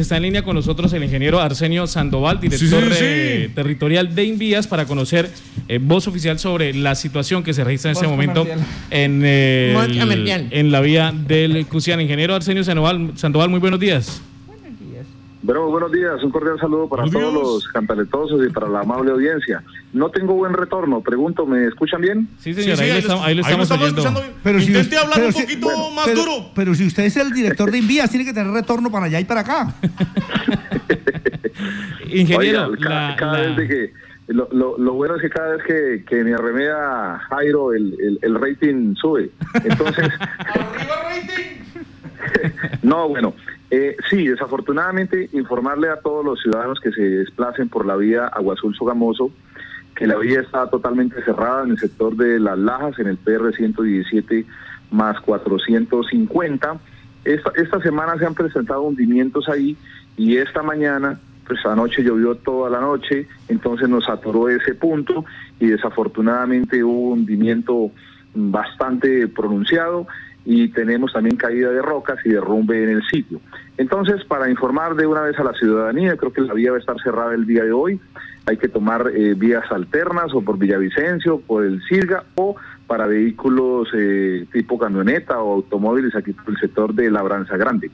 Está en línea con nosotros el ingeniero Arsenio Sandoval, director Sí, sí, sí. eh, territorial de Invías, para conocer eh, voz oficial sobre la situación que se registra en este momento comercial. en, el- la vía del Cruciano. Ingeniero Arsenio Sandoval, Sandoval, muy buenos días. Bueno, buenos días, un cordial saludo para Buenos todos días. los cantaletosos y para la amable audiencia. No tengo buen retorno, pregunto, ¿me escuchan bien? Sí, señor, ahí, le estamos, ahí le estamos escuchando bien. Pero si Intente usted- hablar pero un si- poquito bueno, más pero, duro. pero si usted es el director de Invías, tiene que tener retorno para allá y para acá. Ingeniero, Oiga, cada, la- cada la- vez de que... Lo, lo, lo bueno es que cada vez que, que me arremeda Jairo, el, el, el rating sube. Entonces... No, bueno, eh, sí, desafortunadamente informarle a todos los ciudadanos que se desplacen por la vía Agua Azul Sogamoso que la vía está totalmente cerrada en el sector de Las Lajas, en el PR 117 más 450. Esta, esta semana se han presentado hundimientos ahí y esta mañana, pues anoche llovió toda la noche, entonces nos atoró ese punto y desafortunadamente hubo un hundimiento bastante pronunciado y tenemos también caída de rocas y derrumbe en el sitio. Entonces, para informar de una vez a la ciudadanía, creo que la vía va a estar cerrada el día de hoy. Hay que tomar eh, vías alternas o por Villavicencio, por el Sirga o para vehículos eh, tipo camioneta o automóviles aquí por el sector de Labranza Grande.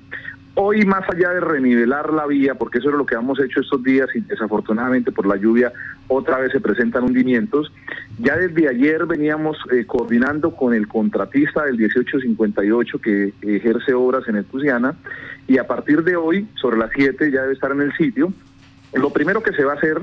Hoy, más allá de renivelar la vía, porque eso es lo que hemos hecho estos días y desafortunadamente por la lluvia otra vez se presentan hundimientos, ya desde ayer veníamos eh, coordinando con el contratista del 1858 que ejerce obras en el y a partir de hoy, sobre las 7, ya debe estar en el sitio. Lo primero que se va a hacer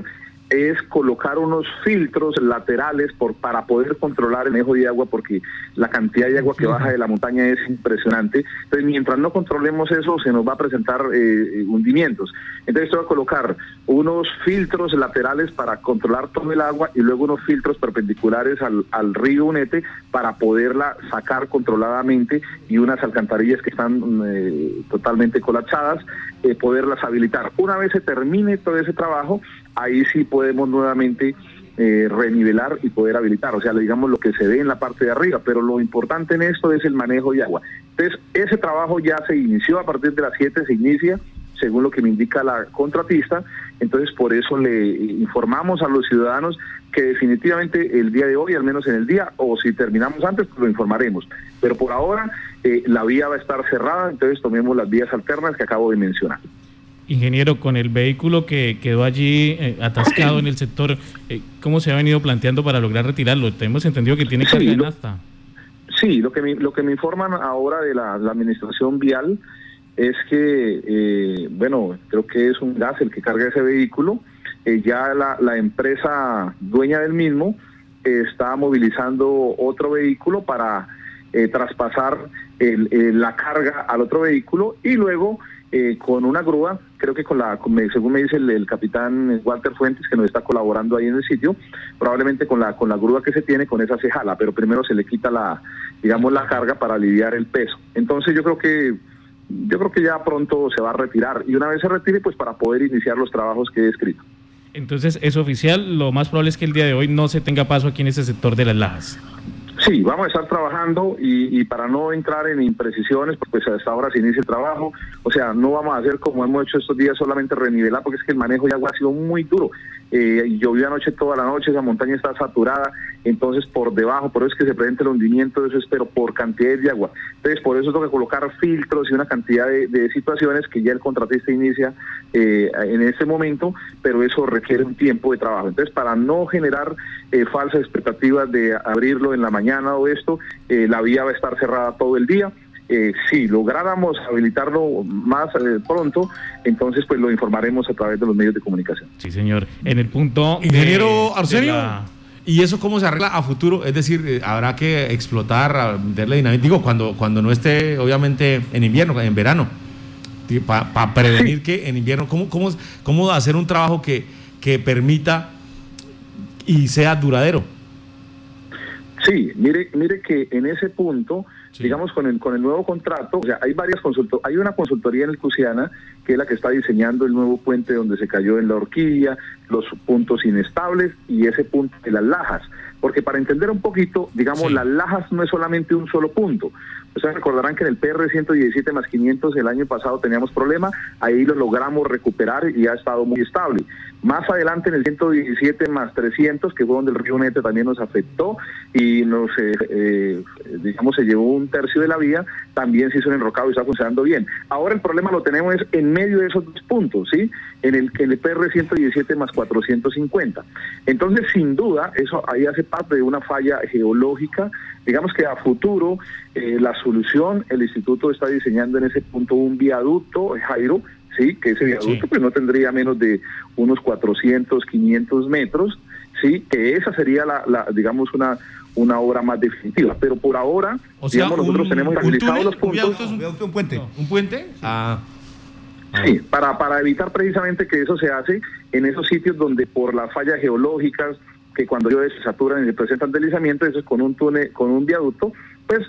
es colocar unos filtros laterales para poder controlar el manejo de agua porque la cantidad de agua que baja de la montaña es impresionante. Entonces, mientras no controlemos eso, se nos va a presentar eh, hundimientos. Entonces, se va a colocar unos filtros laterales para controlar todo el agua y luego unos filtros perpendiculares al, al río Unete para poderla sacar controladamente y unas alcantarillas que están eh, totalmente colapsadas, eh, poderlas habilitar. Una vez se termine todo ese trabajo, ahí sí podemos nuevamente eh, renivelar y poder habilitar, o sea, digamos lo que se ve en la parte de arriba, pero lo importante en esto es el manejo de agua. Entonces, ese trabajo ya se inició a partir de las 7, se inicia, según lo que me indica la contratista, entonces por eso le informamos a los ciudadanos que definitivamente el día de hoy, al menos en el día, o si terminamos antes, pues lo informaremos. Pero por ahora eh, la vía va a estar cerrada, entonces tomemos las vías alternas que acabo de mencionar. Ingeniero, con el vehículo que quedó allí eh, atascado en el sector, eh, ¿cómo se ha venido planteando para lograr retirarlo? Tenemos entendido que tiene Sí, carga nafta. Sí, lo que me, lo que me informan ahora de la, la administración vial es que, eh, bueno, creo que es un gas el que carga ese vehículo. Eh, ya la, la empresa dueña del mismo está movilizando otro vehículo para eh, traspasar el- el- la carga al otro vehículo y luego eh, con una grúa, creo que con la, según me dice el, el capitán Walter Fuentes que nos está colaborando ahí en el sitio, probablemente con la con la grúa que se tiene, con esa se jala, pero primero se le quita la, digamos, la carga para aliviar el peso. Entonces yo creo que yo creo que ya pronto se va a retirar y una vez se retire, pues para poder iniciar los trabajos que he escrito. Entonces, es oficial, lo más probable es que el día de hoy no se tenga paso aquí en ese sector de las lajas. Sí, vamos a estar trabajando y, y para no entrar en imprecisiones, pues hasta ahora se inicia el trabajo, o sea, no vamos a hacer como hemos hecho estos días solamente renivelar, porque es que el manejo de agua ha sido muy duro. Eh, llovió anoche toda la noche, esa montaña está saturada, entonces por debajo, por eso es que se presenta el hundimiento eso, es, pero por cantidad de agua. Entonces, por eso tengo que colocar filtros y una cantidad de, de situaciones que ya el contratista inicia eh, en este momento, pero eso requiere un tiempo de trabajo. Entonces, para no generar eh, falsas expectativas de abrirlo en la mañana o esto, eh, la vía va a estar cerrada todo el día. Eh, si lográramos habilitarlo más eh, pronto, entonces pues lo informaremos a través de los medios de comunicación. Sí, señor. En el punto. Ingeniero de Arsenio. la- ¿Y eso cómo se arregla a futuro? Es decir, eh, habrá que explotar, a- darle dinamismo. Digo, cuando, cuando no esté, obviamente, en invierno, en verano. Para prevenir que en invierno, ¿cómo, cómo, cómo hacer un trabajo que, que permita y sea duradero? Sí, mire, mire que en ese punto, Sí. digamos con el con el nuevo contrato, o sea, hay varias consulto hay una consultoría en el Cusiana que es la que está diseñando el nuevo puente donde se cayó en la horquilla, los puntos inestables y ese punto de las lajas, porque para entender un poquito, digamos, Sí. las lajas no es solamente un solo punto. Ustedes recordarán que en el PR 117 más 500 el año pasado teníamos problema, ahí lo logramos recuperar y ha estado muy estable. Más adelante en el 117 más 300, que fue donde el río Nete también nos afectó y nos, eh, eh, digamos, se llevó un tercio de la vía, también se hizo un enrocado y está funcionando bien. Ahora el problema lo tenemos en medio de esos dos puntos, ¿sí? En el, en el PR 117 más 450. Entonces, sin duda, eso ahí hace parte de una falla geológica. Digamos que a futuro eh, la solución, el instituto está diseñando en ese punto un viaducto, Jairo, sí, que ese viaducto pues no tendría menos de unos 400, 500 metros, sí, que esa sería la, la digamos una una obra más definitiva, pero por ahora, o sea, digamos, nosotros un- tenemos túnel, los un puntos. viaducto un- un puente. ¿Un puente? Ah. Sí, para, para evitar precisamente que eso se hace en esos sitios donde por las fallas geológicas, que cuando llueve se saturan y se presentan deslizamientos, eso es con un túnel, con un viaducto,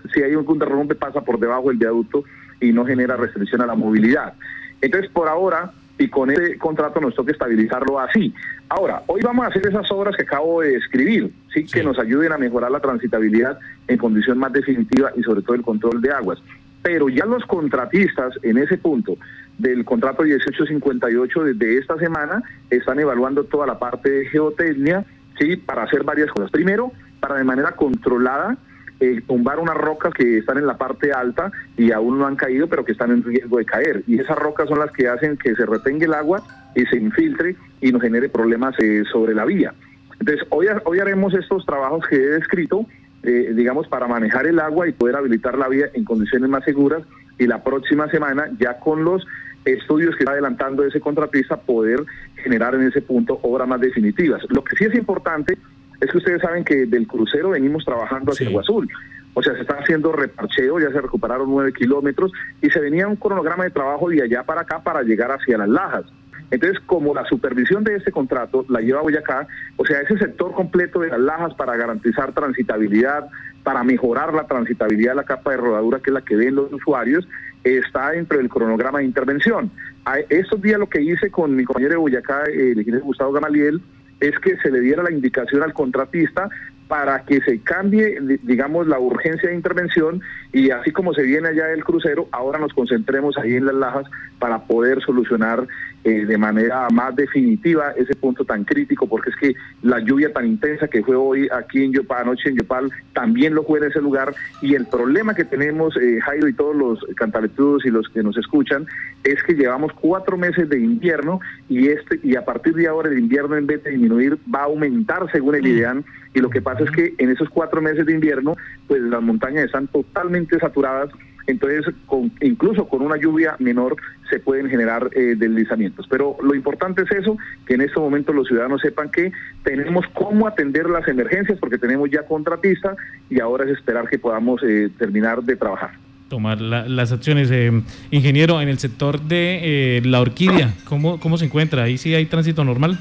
pues si hay un derrumbe pasa por debajo del viaducto y no genera restricción a la movilidad. Entonces, por ahora, y con ese contrato nos toca estabilizarlo así. Ahora, hoy vamos a hacer esas obras que acabo de describir, ¿sí? que nos ayuden a mejorar la transitabilidad en condición más definitiva y sobre todo el control de aguas. Pero ya los contratistas en ese punto del contrato 1858 desde esta semana están evaluando toda la parte de geotecnia, ¿sí? para hacer varias cosas. Primero, para de manera controlada eh, tumbar unas rocas que están en la parte alta y aún no han caído, pero que están en riesgo de caer. Y esas rocas son las que hacen que se retenga el agua y se infiltre y nos genere problemas eh, sobre la vía. Entonces, hoy, hoy haremos estos trabajos que he descrito, eh, digamos, para manejar el agua y poder habilitar la vía en condiciones más seguras. Y la próxima semana, ya con los estudios que está adelantando ese contratista, poder generar en ese punto obras más definitivas. Lo que sí es importante es que ustedes saben que del crucero venimos trabajando hacia Sí. Agua Azul. O sea, se está haciendo reparcheo, ya se recuperaron nueve kilómetros y se venía un cronograma de trabajo de allá para acá para llegar hacia las lajas. Entonces, como la supervisión de este contrato la lleva Boyacá, o sea, ese sector completo de las lajas para garantizar transitabilidad, para mejorar la transitabilidad de la capa de rodadura, que es la que ven los usuarios, está dentro del cronograma de intervención. A estos días lo que hice con mi compañero de Boyacá, el ingeniero Gustavo Gamaliel, es que se le diera la indicación al contratista para que se cambie, di- digamos, la urgencia de intervención y así como se viene allá el crucero, ahora nos concentremos ahí en las lajas para poder solucionar eh, de manera más definitiva ese punto tan crítico, porque es que la lluvia tan intensa que fue hoy aquí en Yopal, anoche en Yopal, también lo fue en ese lugar. Y el problema que tenemos, eh, Jairo y todos los cantaletudos y los que nos escuchan, es que llevamos cuatro meses de invierno y este y a partir de ahora el invierno en vez de disminuir va a aumentar según el IDEAN y lo que pasa es que en esos cuatro meses de invierno pues las montañas están totalmente saturadas entonces con, incluso con una lluvia menor se pueden generar eh, deslizamientos pero lo importante es eso que en estos momentos los ciudadanos sepan que tenemos cómo atender las emergencias porque tenemos ya contratista y ahora es esperar que podamos eh, terminar de trabajar tomar la- las acciones. Eh, ingeniero, en el sector de la orquídea, ¿cómo, ¿cómo se encuentra? ¿Ahí sí hay tránsito normal?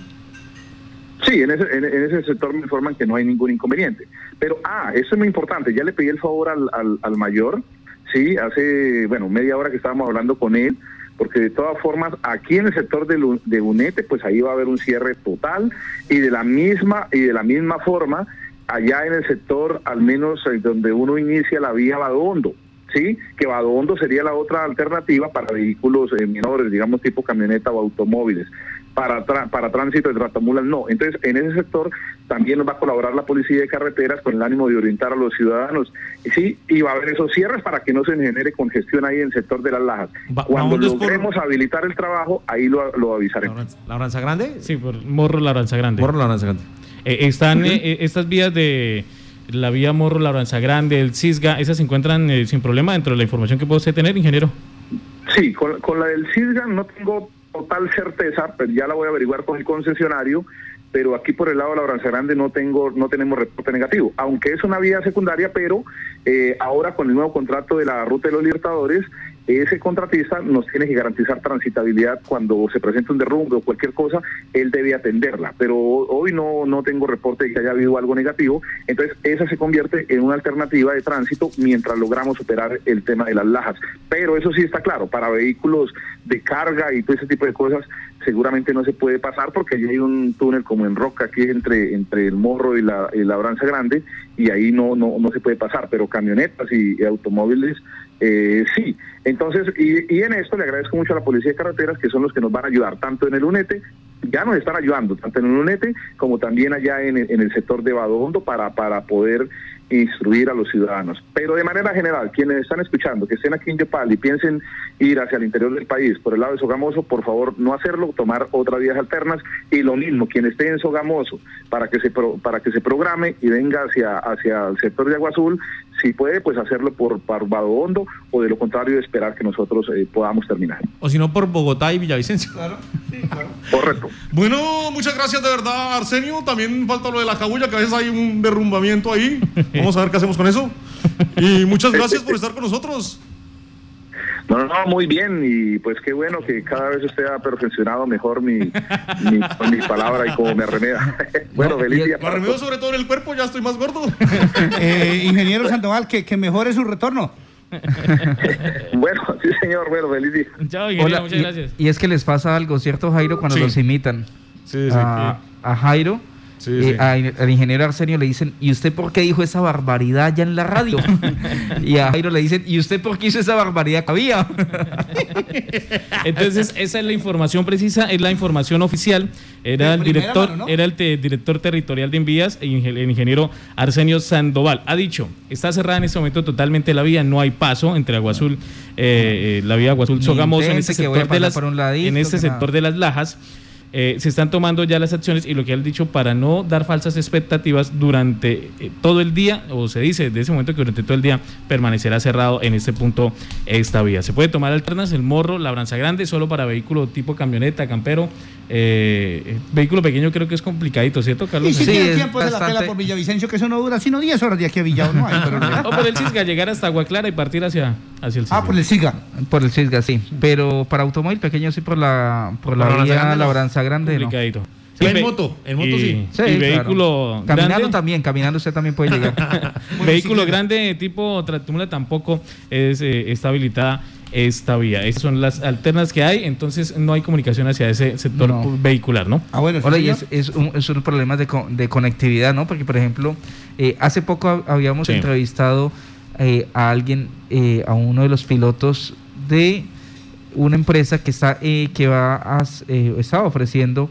Sí, en ese, en, ese sector me informan que no hay ningún inconveniente. Pero, ah, eso es muy importante. Ya le pedí el favor al, al, mayor, sí, hace, bueno, media hora que estábamos hablando con él, porque de todas formas, aquí en el sector de, de Unete, pues ahí va a haber un cierre total y de la misma, y de la misma forma, allá en el sector, al menos eh, donde uno inicia la vía Badondo, ¿sí? Que Badondo sería la otra alternativa para vehículos eh, menores, digamos tipo camioneta o automóviles. Para, tra- para tránsito de tratamulas no. Entonces, en ese sector también nos va a colaborar la policía de carreteras con el ánimo de orientar a los ciudadanos. Y sí, y va a haber esos cierres para que no se genere congestión ahí en el sector de las lajas. Va- Cuando por- logremos habilitar el trabajo, ahí lo, lo avisaremos. ¿Labranza, Labranza Grande? Sí, por Morro Labranza Grande. Morro Labranza Grande. Eh, están eh, eh, estas vías de la vía Morro Labranza Grande, el Cisga, esas se encuentran eh, sin problema dentro de la información que puede usted tener, ingeniero. Sí, con, con la del CISGA no tengo total certeza, pero ya la voy a averiguar con el concesionario, pero aquí por el lado de la Branza Grande no tengo, no tenemos reporte negativo, aunque es una vía secundaria, pero eh, ahora con el nuevo contrato de la Ruta de los Libertadores, ese contratista nos tiene que garantizar transitabilidad cuando se presenta un derrumbe o cualquier cosa, él debe atenderla. Pero hoy no, no tengo reporte de que haya habido algo negativo, entonces esa se convierte en una alternativa de tránsito mientras logramos superar el tema de las lajas. Pero eso sí está claro, para vehículos de carga y todo ese tipo de cosas, seguramente no se puede pasar porque allí hay un túnel como en Roca, aquí entre, entre el Morro y la, la Branza Grande, y ahí no, no, no se puede pasar, pero camionetas y, automóviles eh, sí. Entonces, y, y, en esto le agradezco mucho a la Policía de Carreteras, que son los que nos van a ayudar, tanto en el UNETE, ya nos están ayudando, tanto en el UNETE como también allá en, en el sector de Badondo, para, para poder instruir a los ciudadanos. Pero de manera general, quienes están escuchando, que estén aquí en Yopal y piensen ir hacia el interior del país por el lado de Sogamoso, por favor no hacerlo, tomar otras vías alternas y lo mismo, quien esté en Sogamoso para que se para que se programe y venga hacia hacia el sector de Agua Azul, si puede, pues hacerlo por Parvado Hondo o de lo contrario esperar que nosotros eh, podamos terminar. O si no por Bogotá y Villavicencio. Claro, sí, claro. Correcto. Bueno, muchas gracias de verdad, Arsenio. También falta lo de la cabulla, que a veces hay un derrumbamiento ahí. Vamos a ver qué hacemos con eso. Y muchas gracias por estar con nosotros. No, no, no, muy bien y pues qué bueno que cada vez usted ha perfeccionado mejor mi, mi, mi palabra y como me arremeda. bueno, feliz día. Me arremedo sobre todo en el cuerpo, ya estoy más gordo. Eh, ingeniero Sandoval, que, que mejore su retorno. bueno, sí señor, bueno, feliz día. Chao, Hola, muchas y, gracias. y es que les pasa algo, ¿cierto, Jairo? Cuando Sí. los imitan Sí, sí. a, a Jairo, Sí, eh, sí. a- al ingeniero Arsenio le dicen, ¿y usted por qué dijo esa barbaridad ya en la radio? y a Jairo le dicen, ¿y usted por qué hizo esa barbaridad que había? Entonces, esa es la información precisa, es la información oficial. Era el director, mano, ¿no? era el te- director territorial de envías, el ingen- el ingeniero Arsenio Sandoval. Ha dicho, está cerrada en este momento totalmente la vía, no hay paso entre Agua Azul, eh, eh, la vía Agua Azul Sogamoso en este sector de las, ladito, en este sector nada. de las lajas. Eh, se están tomando ya las acciones y lo que han dicho para no dar falsas expectativas durante eh, todo el día, o se dice desde ese momento que durante todo el día permanecerá cerrado en este punto esta vía. Se puede tomar alternas el morro, la branza grande, solo para vehículo tipo camioneta, campero. Eh, eh, vehículo pequeño creo que es complicadito, ¿cierto, Y Carlos? si Sí, tiene tiempo de la bastante- pela por Villavicencio, que eso no dura sino 10 horas de aquí a Villao, no hay problema. O por el Cisga, llegar hasta Agua Clara y partir hacia, hacia el Cisga. Ah, por el SIGA. por el Cisga, sí. Pero para automóvil pequeño sí por la, por la Por la vía Grande, ¿no? Labranza Grande, ¿no? complicadito. Sí, en ve- moto, en moto y- sí. Sí, y claro. vehículo Caminando grande, también, caminando usted también puede llegar. vehículo sí, grande tipo Tratumula tampoco es, eh, está habilitada esta vía. Estas son las alternas que hay, entonces no hay comunicación hacia ese sector No. vehicular, ¿no? Ah, bueno, sí, Hola, y es, es un, es un problema de, de conectividad, ¿no? Porque, por ejemplo, eh, hace poco hab- habíamos Sí. entrevistado eh, a alguien, eh, a uno de los pilotos de una empresa que está eh, que va a, eh, estaba ofreciendo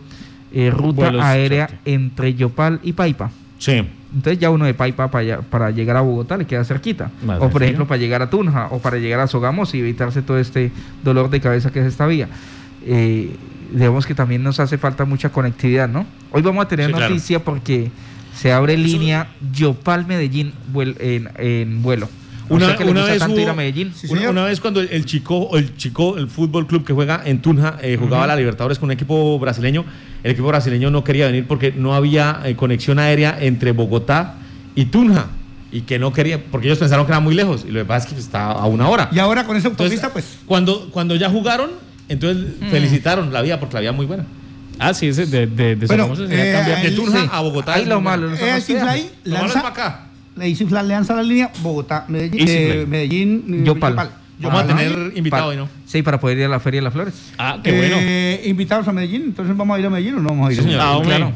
eh, ruta Vuelos aérea entre Yopal y Paipa. Sí. Entonces ya uno de Paipa para, para llegar a Bogotá le queda cerquita. O por ejemplo para llegar a Tunja o para llegar a Sogamos y evitarse todo este dolor de cabeza que es esta vía. Eh, digamos que también nos hace falta mucha conectividad, ¿no? Hoy vamos a tener Sí, claro. noticia porque se abre línea Yopal Medellín vuel- en, en vuelo. Una- o sea que le una gusta vez tanto ir a hubo- Medellín. Sí, una, vez cuando el, el chico, el chico, el fútbol club que juega en Tunja, eh, jugaba la Libertadores con un equipo brasileño, el equipo brasileño no quería venir porque no había eh, conexión aérea entre Bogotá y Tunja. Y que no quería, porque ellos pensaron que era muy lejos. Y lo que pasa es que está a una hora. Y ahora con esa Entonces, autopista, pues. cuando, cuando ya jugaron, entonces felicitaron la vía porque la vía muy buena. Ah, sí, ese de, de, de Bueno, eh. De Tunja sí. a Bogotá. Ahí lo malo. no Eh, Lo malo es lanza, para acá. Le dice Flan, le lanza la línea Bogotá, Medellín, eh. Medellín, eh, Yopal. Vamos a Yopal, tener ¿no? invitado hoy, ¿no? Sí, para poder ir a la Feria de las Flores. Ah, qué bueno. Eh, invitados a Medellín, entonces vamos a ir a Medellín o no vamos a ir. Sí, señor. Ah, hombre. claro.